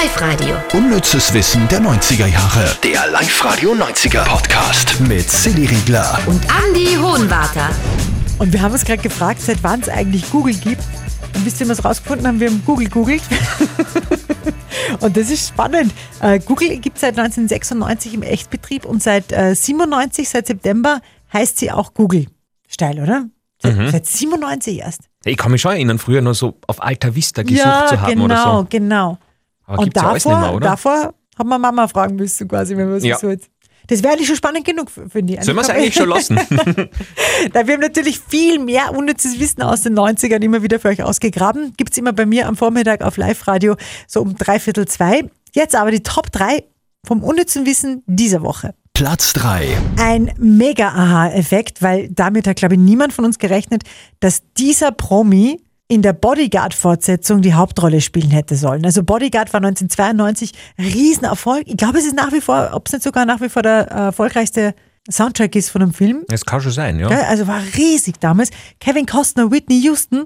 Live-Radio. Unnützes Wissen der 90er Jahre. Der Live-Radio 90er Podcast mit Silly Riegler. Und Andy Hohenwarter. Und wir haben uns gerade gefragt, seit wann es eigentlich Google gibt. Und wisst ihr, was rausgefunden haben? Wir haben Google googelt. und das ist spannend. Äh, Google gibt es seit 1996 im Echtbetrieb und seit äh, 97, seit September, heißt sie auch Google. Steil, oder? Seit, seit 97 erst. Ich kann mich schon erinnern, früher nur so auf Alta Vista gesucht ja, zu haben genau, oder so. genau. Aber und gibt's ja alles nicht davor, mehr, oder? davor hat man Mama fragen müssen, quasi, wenn man so Ja. so jetzt. Das wäre eigentlich schon spannend genug, finde ich. Sollen wir es eigentlich schon lassen? Da wir haben natürlich viel mehr unnützes Wissen aus den 90ern immer wieder für euch ausgegraben. Gibt es immer bei mir am Vormittag auf Live-Radio so um dreiviertel zwei. Jetzt aber die Top 3 vom unnützen Wissen dieser Woche. Platz 3. Ein Mega-Aha-Effekt, weil damit hat, glaube ich, niemand von uns gerechnet, dass dieser Promi in der Bodyguard-Fortsetzung die Hauptrolle spielen hätte sollen. Also Bodyguard war 1992 Riesenerfolg. Ich glaube, es ist nach wie vor, ob es nicht sogar nach wie vor der äh, erfolgreichste Soundtrack ist von einem Film. Das kann schon sein, ja. Also war riesig damals. Kevin Costner, Whitney Houston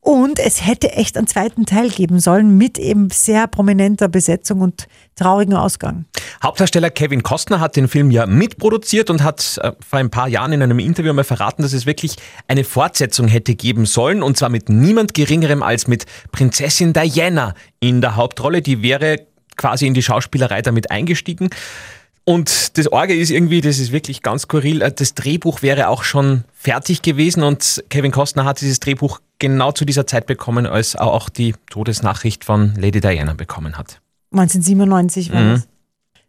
und es hätte echt einen zweiten Teil geben sollen mit eben sehr prominenter Besetzung und traurigem Ausgang. Hauptdarsteller Kevin Costner hat den Film ja mitproduziert und hat äh, vor ein paar Jahren in einem Interview mal verraten, dass es wirklich eine Fortsetzung hätte geben sollen und zwar mit niemand Geringerem als mit Prinzessin Diana in der Hauptrolle. Die wäre quasi in die Schauspielerei damit eingestiegen. Und das Orge ist irgendwie, das ist wirklich ganz skurril, äh, das Drehbuch wäre auch schon fertig gewesen und Kevin Costner hat dieses Drehbuch genau zu dieser Zeit bekommen, als er auch die Todesnachricht von Lady Diana bekommen hat. 1997 war Mhm. das.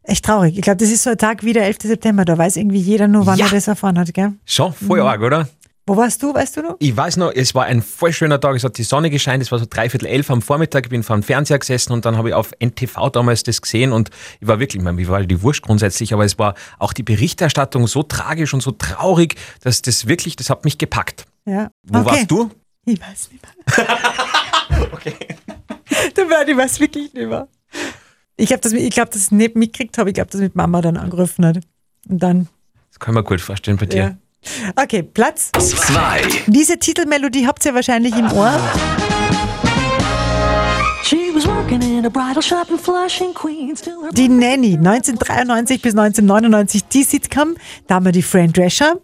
Echt traurig. Ich glaube, das ist so ein Tag wie der 11. September. Da weiß irgendwie jeder nur, wann Ja. er das erfahren hat. Gell? Schon voll arg, oder? Wo warst du, weißt du noch? Ich weiß noch, es war ein voll schöner Tag, es hat die Sonne gescheint, es war so dreiviertel elf am Vormittag, ich bin vor dem Fernseher gesessen und dann habe ich auf NTV damals das gesehen und ich war wirklich, ich meine, mir war die Wurst grundsätzlich, aber es war auch die Berichterstattung so tragisch und so traurig, dass das wirklich, das hat mich gepackt. Ja. Wo okay. warst du? Ich weiß nicht mehr. okay. Du ich weiß wirklich nicht mehr. Ich habe das, ich glaube, das nicht mitgekriegt habe. Ich glaube, das mit Mama dann angerufen hat. Und dann, Das kann ich mir gut vorstellen bei dir. ja. Okay, Platz 2. Diese Titelmelodie habt ihr wahrscheinlich im Ohr. Die Nanny, 1993 bis 1999, die Sitcom. Da haben wir die Fran Drescher.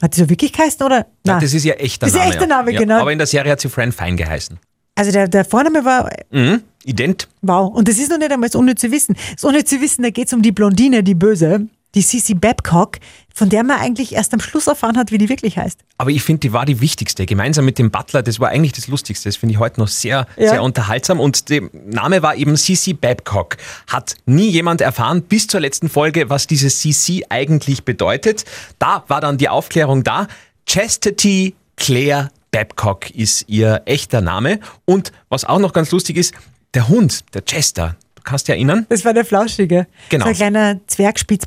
Hat die so wirklich geheißen, oder? Na, das ist ja echter Das ist Name. echter Name, ja. genau. Aber in der Serie hat sie Fran Fine geheißen. Also der, der Vorname war, Mhm. Ident. wow. Und das ist noch nicht einmal das unnütze Wissen. Das unnütze Wissen, da geht es um die Blondine, die Böse, die Cici Babcock, von der man eigentlich erst am Schluss erfahren hat, wie die wirklich heißt. Aber ich finde, die war die wichtigste. Gemeinsam mit dem Butler, das war eigentlich das Lustigste. Das finde ich heute noch sehr, Ja. sehr unterhaltsam. Und der Name war eben Cici Babcock. Hat nie jemand erfahren, bis zur letzten Folge, was dieses Cici eigentlich bedeutet. Da war dann die Aufklärung da. Chastity Claire Babcock ist ihr echter Name. Und was auch noch ganz lustig ist, der Hund, der Chester, du kannst dich erinnern? Das war der Flauschige. Genau. So ein kleiner Zwergspitz,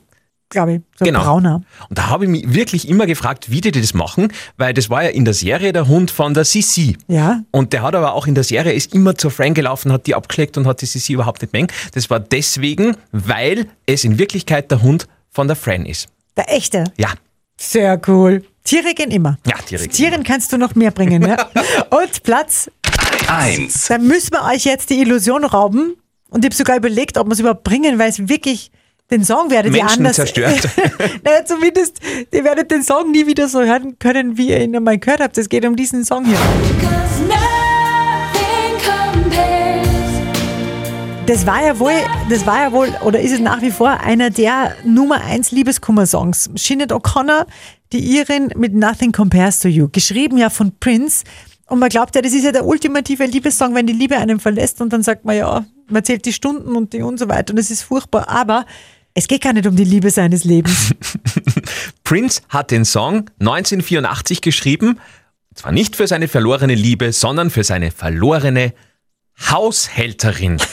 glaube ich. So Genau. brauner. Und da habe ich mich wirklich immer gefragt, wie die das machen, weil das war ja in der Serie der Hund von der Sissi. Ja. Und der hat aber auch in der Serie ist immer zur Fran gelaufen, hat die abgeschleckt und hat die Sissi überhaupt nicht mengen. Das war deswegen, weil es in Wirklichkeit der Hund von der Fran ist. Der echte. Ja. Sehr cool. Tiere gehen immer. Ja, Tiere gehen Tieren kannst du noch mehr bringen. Ja? Und Platz 1. Dann müssen wir euch jetzt die Illusion rauben. Und ich habe sogar überlegt, ob wir es überhaupt bringen, weil es wirklich den Song werdet ihr Menschen anders. zerstört. naja, zumindest, ihr werdet den Song nie wieder so hören können, wie ihr ihn einmal gehört habt. Es geht um diesen Song hier. Das war ja wohl, das war ja wohl, oder ist es nach wie vor einer der Nummer 1 Liebeskummer-Songs. Sinead O'Connor, die Irin mit Nothing Compares to You. Geschrieben ja von Prince. Und man glaubt ja, das ist ja der ultimative Liebessong, wenn die Liebe einem verlässt und dann sagt man ja, man zählt die Stunden und die und so weiter und das ist furchtbar. Aber es geht gar nicht um die Liebe seines Lebens. Prince hat den Song 1984 geschrieben, zwar nicht für seine verlorene Liebe, sondern für seine verlorene Haushälterin.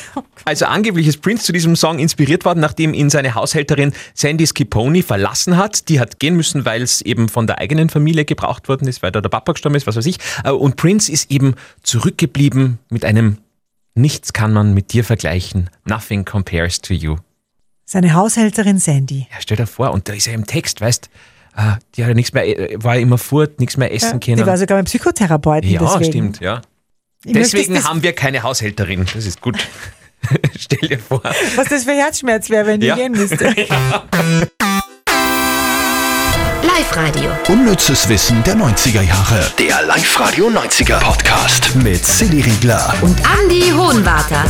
Also angeblich ist Prince zu diesem Song inspiriert worden, nachdem ihn seine Haushälterin Sandy Sciponi verlassen hat. Die hat gehen müssen, weil es eben von der eigenen Familie gebraucht worden ist, weil da der Papa gestorben ist, was weiß ich. Äh, Und Prince ist eben zurückgeblieben mit einem Nichts kann man mit dir vergleichen. Nothing compares to you. Seine Haushälterin Sandy. Ja, stell dir vor, und da ist er im Text, weißt äh, die hat ja nichts mehr, äh, war ja immer furt, nichts mehr essen ja, können. Die war sogar beim Psychotherapeuten. Ja, deswegen. stimmt, ja. Ich deswegen haben wir keine Haushälterin. Das ist gut. Stell dir vor. Was das für Herzschmerz wäre, wenn die ja. gehen müsste. Live-Radio. Unnützes Wissen der 90er Jahre. Der Live-Radio 90er Podcast mit Silly Riegler und Andy Hohenwarter.